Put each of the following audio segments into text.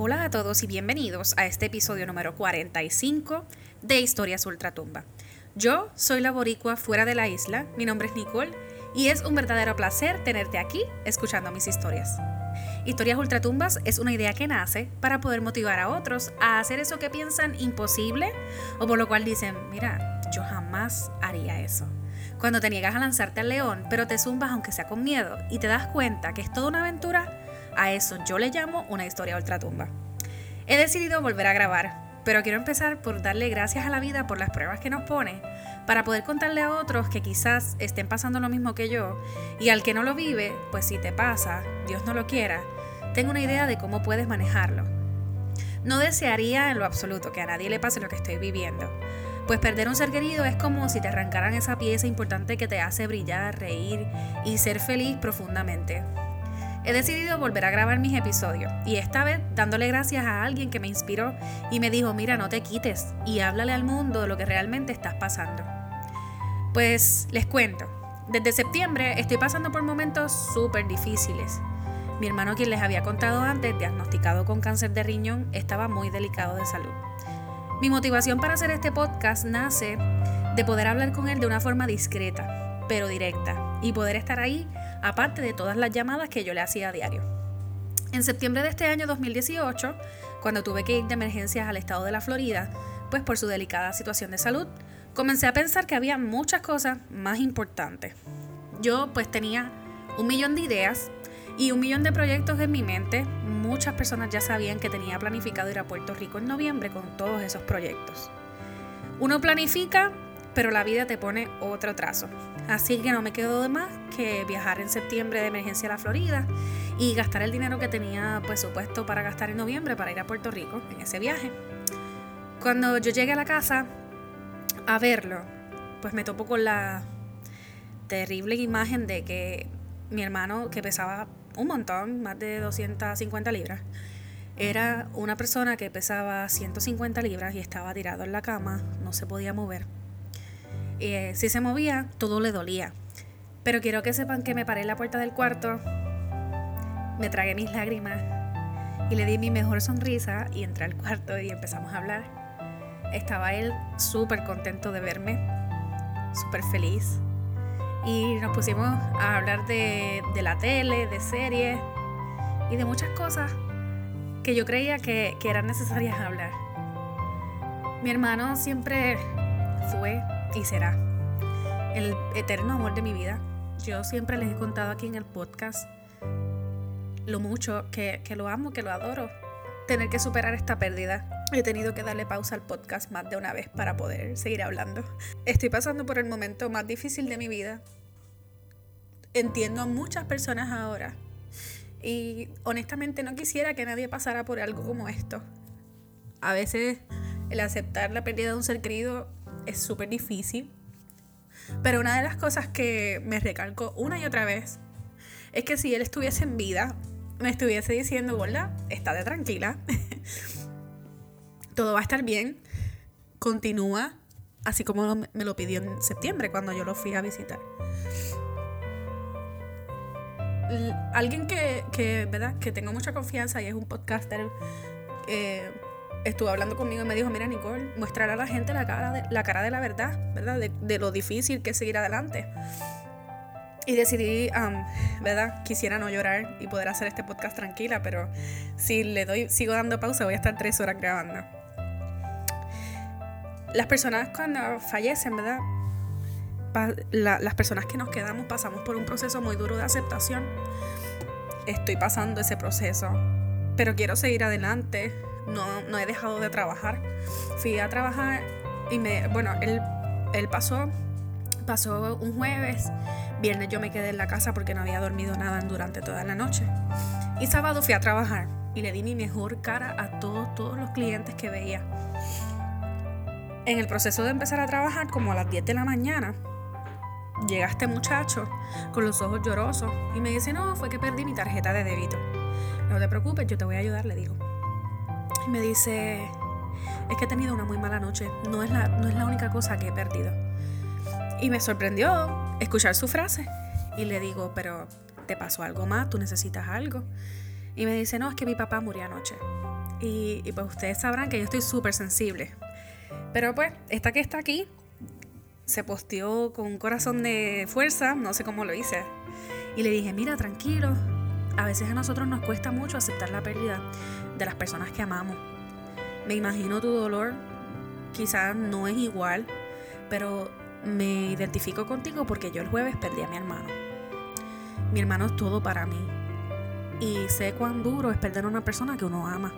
Hola a todos y bienvenidos a este episodio número 45 de Historias Ultratumba. Yo soy la boricua fuera de la isla, mi nombre es Nicole y es un verdadero placer tenerte aquí escuchando mis historias. Historias Ultratumbas es una idea que nace para poder motivar a otros a hacer eso que piensan imposible o por lo cual dicen, mira, yo jamás haría eso. Cuando te niegas a lanzarte al león, pero te zumbas aunque sea con miedo y te das cuenta que es toda una aventura, a eso yo le llamo una historia ultratumba. He decidido volver a grabar, pero quiero empezar por darle gracias a la vida por las pruebas que nos pone, para poder contarle a otros que quizás estén pasando lo mismo que yo, y al que no lo vive, pues si te pasa, Dios no lo quiera, tengo una idea de cómo puedes manejarlo. No desearía en lo absoluto que a nadie le pase lo que estoy viviendo, pues perder un ser querido es como si te arrancaran esa pieza importante que te hace brillar, reír y ser feliz profundamente. He decidido volver a grabar mis episodios y esta vez dándole gracias a alguien que me inspiró y me dijo, mira, no te quites y háblale al mundo de lo que realmente estás pasando. Pues les cuento, desde septiembre estoy pasando por momentos súper difíciles. Mi hermano, quien les había contado antes, diagnosticado con cáncer de riñón, estaba muy delicado de salud. Mi motivación para hacer este podcast nace de poder hablar con él de una forma discreta, pero directa, y poder estar ahí aparte de todas las llamadas que yo le hacía a diario. En septiembre de este año 2018, cuando tuve que ir de emergencias al estado de la Florida, pues por su delicada situación de salud, comencé a pensar que había muchas cosas más importantes. Yo pues tenía un millón de ideas y un millón de proyectos en mi mente. Muchas personas ya sabían que tenía planificado ir a Puerto Rico en noviembre con todos esos proyectos. Uno planifica, pero la vida te pone otro trazo. Así que no me quedó de más que viajar en septiembre de emergencia a la Florida y gastar el dinero que tenía pues supuesto para gastar en noviembre para ir a Puerto Rico en ese viaje. Cuando yo llegué a la casa a verlo, pues me topo con la terrible imagen de que mi hermano, que pesaba un montón, más de 250 libras. Era una persona que pesaba 150 libras y estaba tirado en la cama, no se podía mover. Eh, si se movía, todo le dolía. Pero quiero que sepan que me paré en la puerta del cuarto, me tragué mis lágrimas y le di mi mejor sonrisa y entré al cuarto y empezamos a hablar. Estaba él súper contento de verme, súper feliz y nos pusimos a hablar de, la tele, de series y de muchas cosas que yo creía que, que eran necesarias hablar. Mi hermano siempre fue y será el eterno amor de mi vida. Yo siempre les he contado aquí en el podcast lo mucho que, que, lo amo, que lo adoro. Tener que superar esta pérdida. He tenido que darle pausa al podcast más de una vez para poder seguir hablando. Estoy pasando por el momento más difícil de mi vida entiendo a muchas personas ahora. Y honestamente no quisiera que nadie pasara por algo como esto. A veces el aceptar la pérdida de un ser querido es súper difícil. Pero una de las cosas que me recalco una y otra vez es que si él estuviese en vida, me estuviese diciendo, hola, estate tranquila, todo va a estar bien, continúa, así como me lo pidió en septiembre cuando yo lo fui a visitar alguien que, que, ¿verdad? que tengo mucha confianza y es un podcaster, eh, estuvo hablando conmigo y me dijo, mira Nicole, mostrar a la gente la cara de la, verdad, ¿verdad? De, lo difícil que es seguir adelante. Y decidí, ¿verdad? Quisiera no llorar y poder hacer este podcast tranquila, pero si le doy, sigo dando pausa, voy a estar tres horas grabando. Las personas cuando fallecen, ¿verdad? las personas que nos quedamos pasamos por un proceso muy duro de aceptación. Estoy pasando ese proceso, pero quiero seguir adelante. No, no he dejado de trabajar. Fui a trabajar y me, bueno, él, él pasó, pasó un jueves. Viernes yo me quedé en la casa porque no había dormido nada durante toda la noche. Y sábado fui a trabajar y le di mi mejor cara a todos, todos los clientes que veía. En el proceso de empezar a trabajar, como a las 10 de la mañana, llega este muchacho con los ojos llorosos y me dice, no, fue que perdí mi tarjeta de débito. No te preocupes, yo te voy a ayudar, le digo. Me dice, es que he tenido una muy mala noche, no es la, no es la única cosa que he perdido. Y me sorprendió escuchar su frase. Y le digo, pero ¿te pasó algo más? ¿Tú necesitas algo? Y me dice, no, es que mi papá murió anoche. Y, y pues ustedes sabrán que yo estoy súper sensible. Pero pues, esta que está aquí se posteó con un corazón de fuerza, no sé cómo lo hice. Y le dije, mira, tranquilo, a veces a nosotros nos cuesta mucho aceptar la pérdida de las personas que amamos. Me imagino tu dolor, quizás no es igual, pero me identifico contigo porque yo el jueves perdí a mi hermano. Mi hermano es todo para mí. Y sé cuán duro es perder a una persona que uno ama.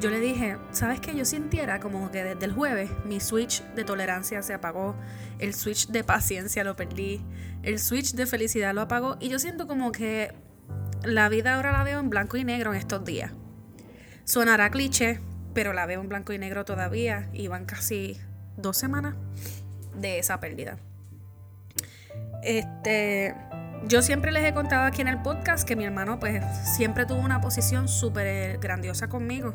Yo le dije, ¿sabes qué? Yo sintiera como que desde el jueves mi switch de tolerancia se apagó, el switch de paciencia lo perdí, el switch de felicidad lo apagó y yo siento como que la vida ahora la veo en blanco y negro en estos días. Sonará cliché, pero la veo en blanco y negro todavía y van casi dos semanas de esa pérdida. Este, yo siempre les he contado aquí en el podcast que mi hermano pues siempre tuvo una posición súper grandiosa conmigo.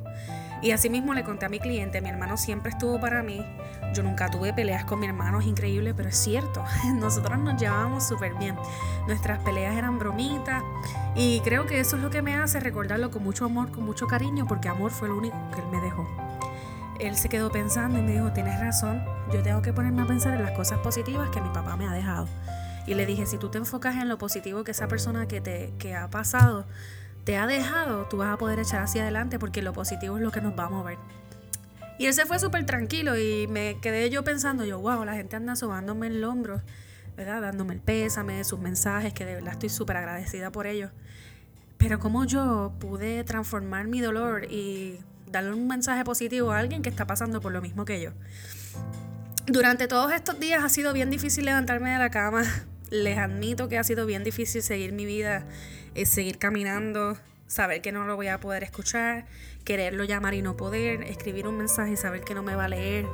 Y así mismo le conté a mi cliente, mi hermano siempre estuvo para mí. Yo nunca tuve peleas con mi hermano, es increíble, pero es cierto. Nosotros nos llevábamos súper bien. Nuestras peleas eran bromitas. Y creo que eso es lo que me hace recordarlo con mucho amor, con mucho cariño, porque amor fue lo único que él me dejó. Él se quedó pensando y me dijo, tienes razón, yo tengo que ponerme a pensar en las cosas positivas que mi papá me ha dejado. Y le dije, si tú te enfocas en lo positivo que esa persona que te que ha pasado te ha dejado, tú vas a poder echar hacia adelante porque lo positivo es lo que nos va a mover. Y él se fue súper tranquilo y me quedé yo pensando, yo, wow, la gente anda sobándome el hombro, ¿verdad? Dándome el pésame, sus mensajes, que de verdad estoy súper agradecida por ellos. Pero como yo pude transformar mi dolor y darle un mensaje positivo a alguien que está pasando por lo mismo que yo. Durante todos estos días ha sido bien difícil levantarme de la cama, les admito que ha sido bien difícil seguir mi vida, eh, seguir caminando, saber que no lo voy a poder escuchar, quererlo llamar y no poder, escribir un mensaje y saber que no me va a leer.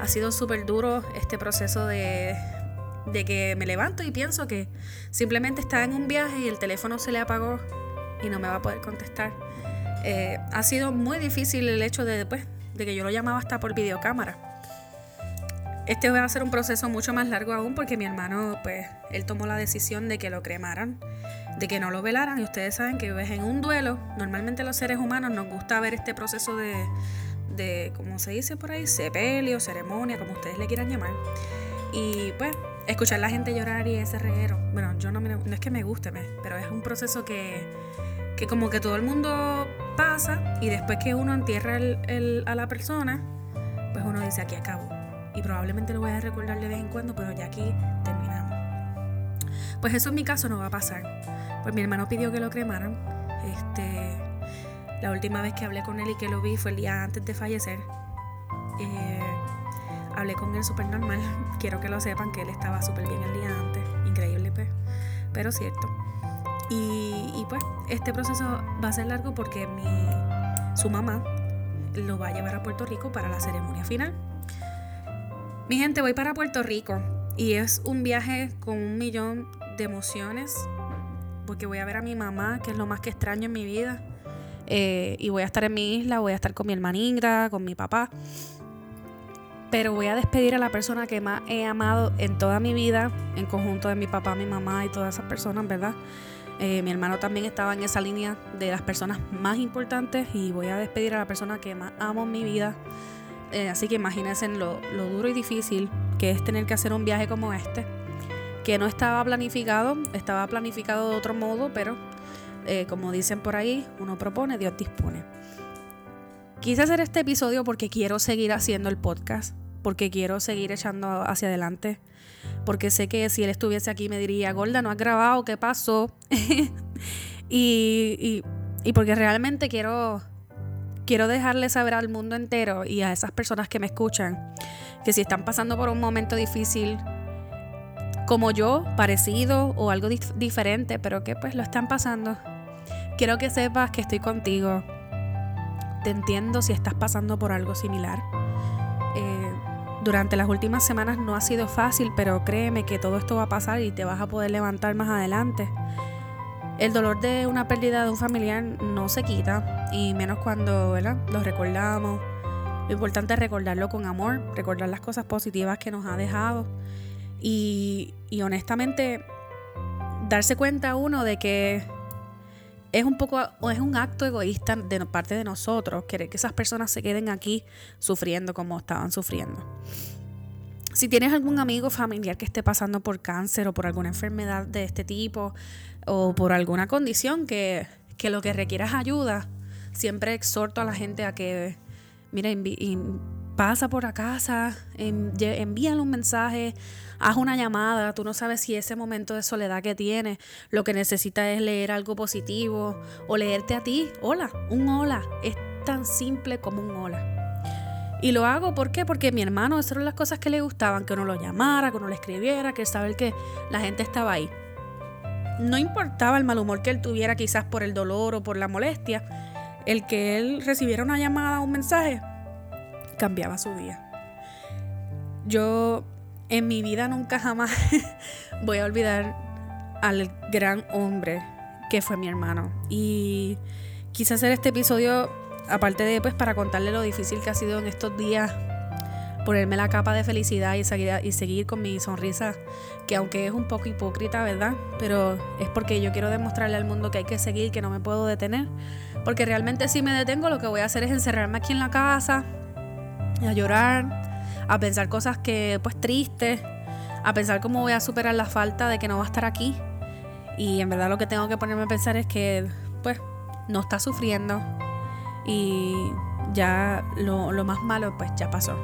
Ha sido súper duro este proceso de, de que me levanto y pienso que simplemente está en un viaje y el teléfono se le apagó y no me va a poder contestar. Eh, ha sido muy difícil el hecho de, pues, de que yo lo llamaba hasta por videocámara. Este va a ser un proceso mucho más largo aún porque mi hermano, pues, él tomó la decisión de que lo cremaran, de que no lo velaran. Y ustedes saben que en un duelo, normalmente los seres humanos nos gusta ver este proceso de, de como se dice por ahí, sepelio, ceremonia, como ustedes le quieran llamar. Y pues, escuchar a la gente llorar y ese reguero. Bueno, yo no, no es que me guste, pero es un proceso que, que como que todo el mundo pasa y después que uno entierra a la persona, pues uno dice aquí acabo y probablemente lo voy a recordar de vez en cuando, pero ya aquí terminamos. Pues eso en mi caso no va a pasar. Pues mi hermano pidió que lo cremaran. Este, la última vez que hablé con él y que lo vi fue el día antes de fallecer. Eh, hablé con él súper normal. Quiero que lo sepan que él estaba súper bien el día antes. Increíble, pues. Pero cierto. Y, y, pues este proceso va a ser largo porque mi, su mamá lo va a llevar a Puerto Rico para la ceremonia final. Mi gente, voy para Puerto Rico y es un viaje con un millón de emociones porque voy a ver a mi mamá, que es lo más que extraño en mi vida. Eh, y voy a estar en mi isla, voy a estar con mi hermanita, con mi papá. Pero voy a despedir a la persona que más he amado en toda mi vida, en conjunto de mi papá, mi mamá y todas esas personas, ¿verdad? Eh, mi hermano también estaba en esa línea de las personas más importantes y voy a despedir a la persona que más amo en mi vida. Eh, así que imagínense lo, lo duro y difícil que es tener que hacer un viaje como este, que no estaba planificado, estaba planificado de otro modo, pero eh, como dicen por ahí, uno propone, Dios dispone. Quise hacer este episodio porque quiero seguir haciendo el podcast, porque quiero seguir echando hacia adelante, porque sé que si él estuviese aquí me diría, Gorda, no has grabado, ¿qué pasó? y, y porque realmente quiero quiero dejarle saber al mundo entero y a esas personas que me escuchan que si están pasando por un momento difícil como yo, parecido o algo diferente, pero que pues lo están pasando, quiero que sepas que estoy contigo. Te entiendo si estás pasando por algo similar. Eh, durante las últimas semanas no ha sido fácil, pero créeme que todo esto va a pasar y te vas a poder levantar más adelante. El dolor de una pérdida de un familiar no se quita, y menos cuando ¿verdad? lo recordamos. Lo importante es recordarlo con amor, recordar las cosas positivas que nos ha dejado y, honestamente darse cuenta uno de que es un poco, es un acto egoísta de parte de nosotros, querer que esas personas se queden aquí sufriendo como estaban sufriendo. Si tienes algún amigo familiar que esté pasando por cáncer o por alguna enfermedad de este tipo o por alguna condición que, que lo que requieras ayuda, siempre exhorto a la gente a que, mira, pasa por la casa, envíale un mensaje, haz una llamada, tú no sabes si ese momento de soledad que tienes lo que necesita es leer algo positivo o leerte a ti, hola, un hola, es tan simple como un hola. Y lo hago, ¿por qué? Porque mi hermano, esas eran las cosas que le gustaban, que uno lo llamara, que uno le escribiera, que saber que la gente estaba ahí. No importaba el mal humor que él tuviera quizás por el dolor o por la molestia, el que él recibiera una llamada o un mensaje cambiaba su día. Yo en mi vida nunca jamás voy a olvidar al gran hombre que fue mi hermano. Y quise hacer este episodio, aparte de pues para contarle lo difícil que ha sido en estos días ponerme la capa de felicidad y seguir, y seguir con mi sonrisa, que aunque es un poco hipócrita, ¿verdad? Pero es porque yo quiero demostrarle al mundo que hay que seguir, que no me puedo detener. Porque realmente si me detengo lo que voy a hacer es encerrarme aquí en la casa, a llorar, a pensar cosas que pues tristes, a pensar cómo voy a superar la falta de que no va a estar aquí. Y en verdad lo que tengo que ponerme a pensar es que pues no está sufriendo y ya lo, lo más malo pues ya pasó.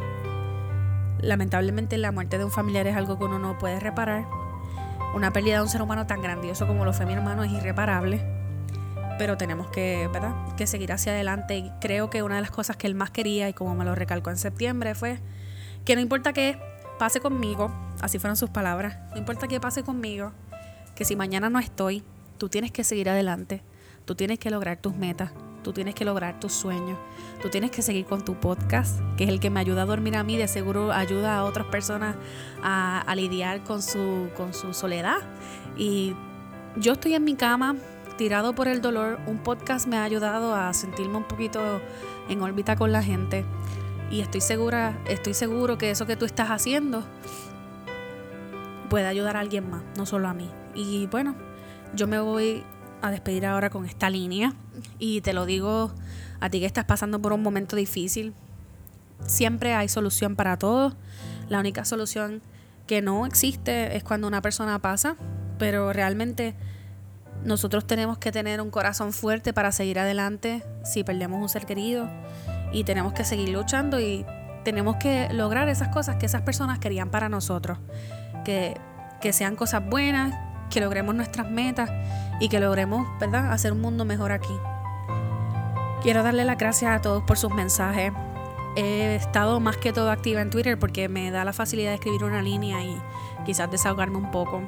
Lamentablemente la muerte de un familiar es algo que uno no puede reparar. Una pérdida de un ser humano tan grandioso como lo fue mi hermano es irreparable pero tenemos que, ¿verdad? que seguir hacia adelante. Y creo que una de las cosas que él más quería, y como me lo recalcó en septiembre, fue que no importa qué pase conmigo, así fueron sus palabras, no importa qué pase conmigo, que si mañana no estoy, tú tienes que seguir adelante, tú tienes que lograr tus metas, tú tienes que lograr tus sueños, tú tienes que seguir con tu podcast, que es el que me ayuda a dormir a mí, de seguro ayuda a otras personas a, lidiar con su, con su soledad. Y yo estoy en mi cama tirado por el dolor, un podcast me ha ayudado a sentirme un poquito en órbita con la gente. Y estoy segura, estoy seguro que eso que tú estás haciendo puede ayudar a alguien más, no solo a mí. Y bueno, yo me voy a despedir ahora con esta línea y te lo digo a ti que estás pasando por un momento difícil. Siempre hay solución para todo. La única solución que no existe es cuando una persona pasa, pero realmente nosotros tenemos que tener un corazón fuerte para seguir adelante si perdemos un ser querido y tenemos que seguir luchando y tenemos que lograr esas cosas que esas personas querían para nosotros, que, que sean cosas buenas, que logremos nuestras metas y que logremos, ¿verdad?, hacer un mundo mejor aquí. Quiero darle las gracias a todos por sus mensajes. He estado más que todo activa en Twitter porque me da la facilidad de escribir una línea y quizás desahogarme un poco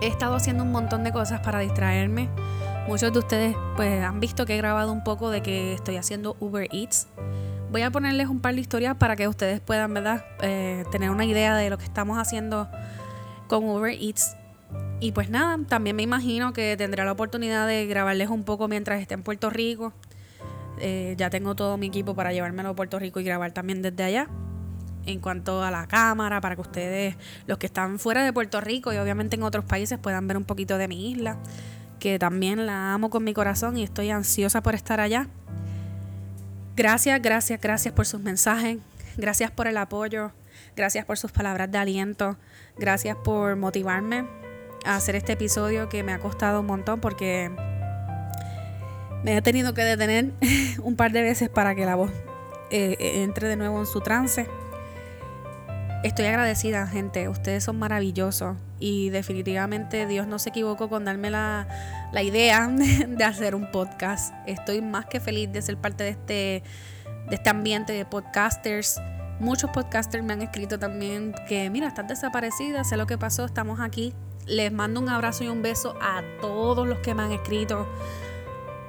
he estado haciendo un montón de cosas para distraerme. Muchos de ustedes pues han visto que he grabado un poco de que estoy haciendo Uber Eats. Voy a ponerles un par de historias para que ustedes puedan, ¿verdad? Eh, tener una idea de lo que estamos haciendo con Uber Eats. Y pues nada, también me imagino que tendré la oportunidad de grabarles un poco mientras esté en Puerto Rico. Eh, ya tengo todo mi equipo para llevármelo a Puerto Rico y grabar también desde allá en cuanto a la cámara, para que ustedes, los que están fuera de Puerto Rico y obviamente en otros países, puedan ver un poquito de mi isla, que también la amo con mi corazón y estoy ansiosa por estar allá. Gracias, gracias, gracias por sus mensajes, gracias por el apoyo, gracias por sus palabras de aliento, gracias por motivarme hacer este episodio que me ha costado un montón porque me he tenido que detener un par de veces para que la voz eh, entre de nuevo en su trance. Estoy agradecida, gente. Ustedes son maravillosos. Y definitivamente Dios no se equivocó con darme la, idea de hacer un podcast. Estoy más que feliz de ser parte de este, de este ambiente de podcasters. Muchos podcasters me han escrito también que, mira, estás desaparecida, sé lo que pasó, estamos aquí. Les mando un abrazo y un beso a todos los que me han escrito.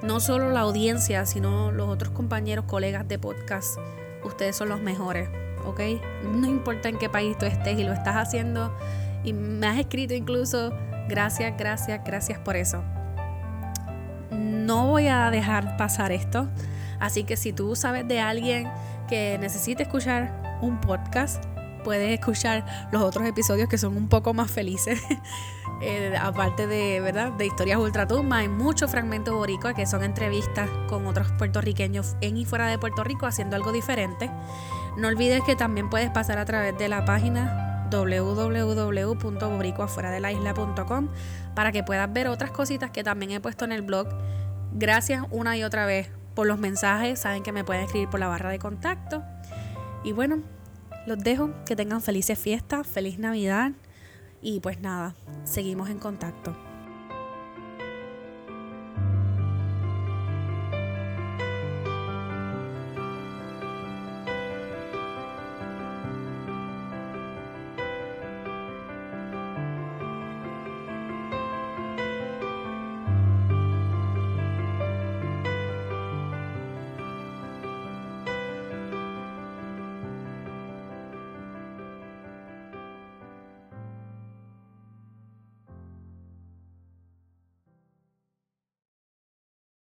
No solo la audiencia, sino los otros compañeros, colegas de podcast. Ustedes son los mejores. ¿ok? No importa en qué país tú estés y lo estás haciendo y me has escrito incluso, gracias, gracias, gracias por eso. No voy a dejar pasar esto, así que si tú sabes de alguien que necesite escuchar un podcast, puedes escuchar los otros episodios que son un poco más felices. Eh, aparte de, ¿verdad? de historias ultratumba, hay muchos fragmentos boricuas que son entrevistas con otros puertorriqueños en y fuera de Puerto Rico haciendo algo diferente. No olvides que también puedes pasar a través de la página www.boricuafueradelisla.com para que puedas ver otras cositas que también he puesto en el blog. Gracias una y otra vez por los mensajes. Saben que me pueden escribir por la barra de contacto. Y bueno, los dejo. Que tengan felices fiestas, feliz Navidad. Y pues nada, seguimos en contacto.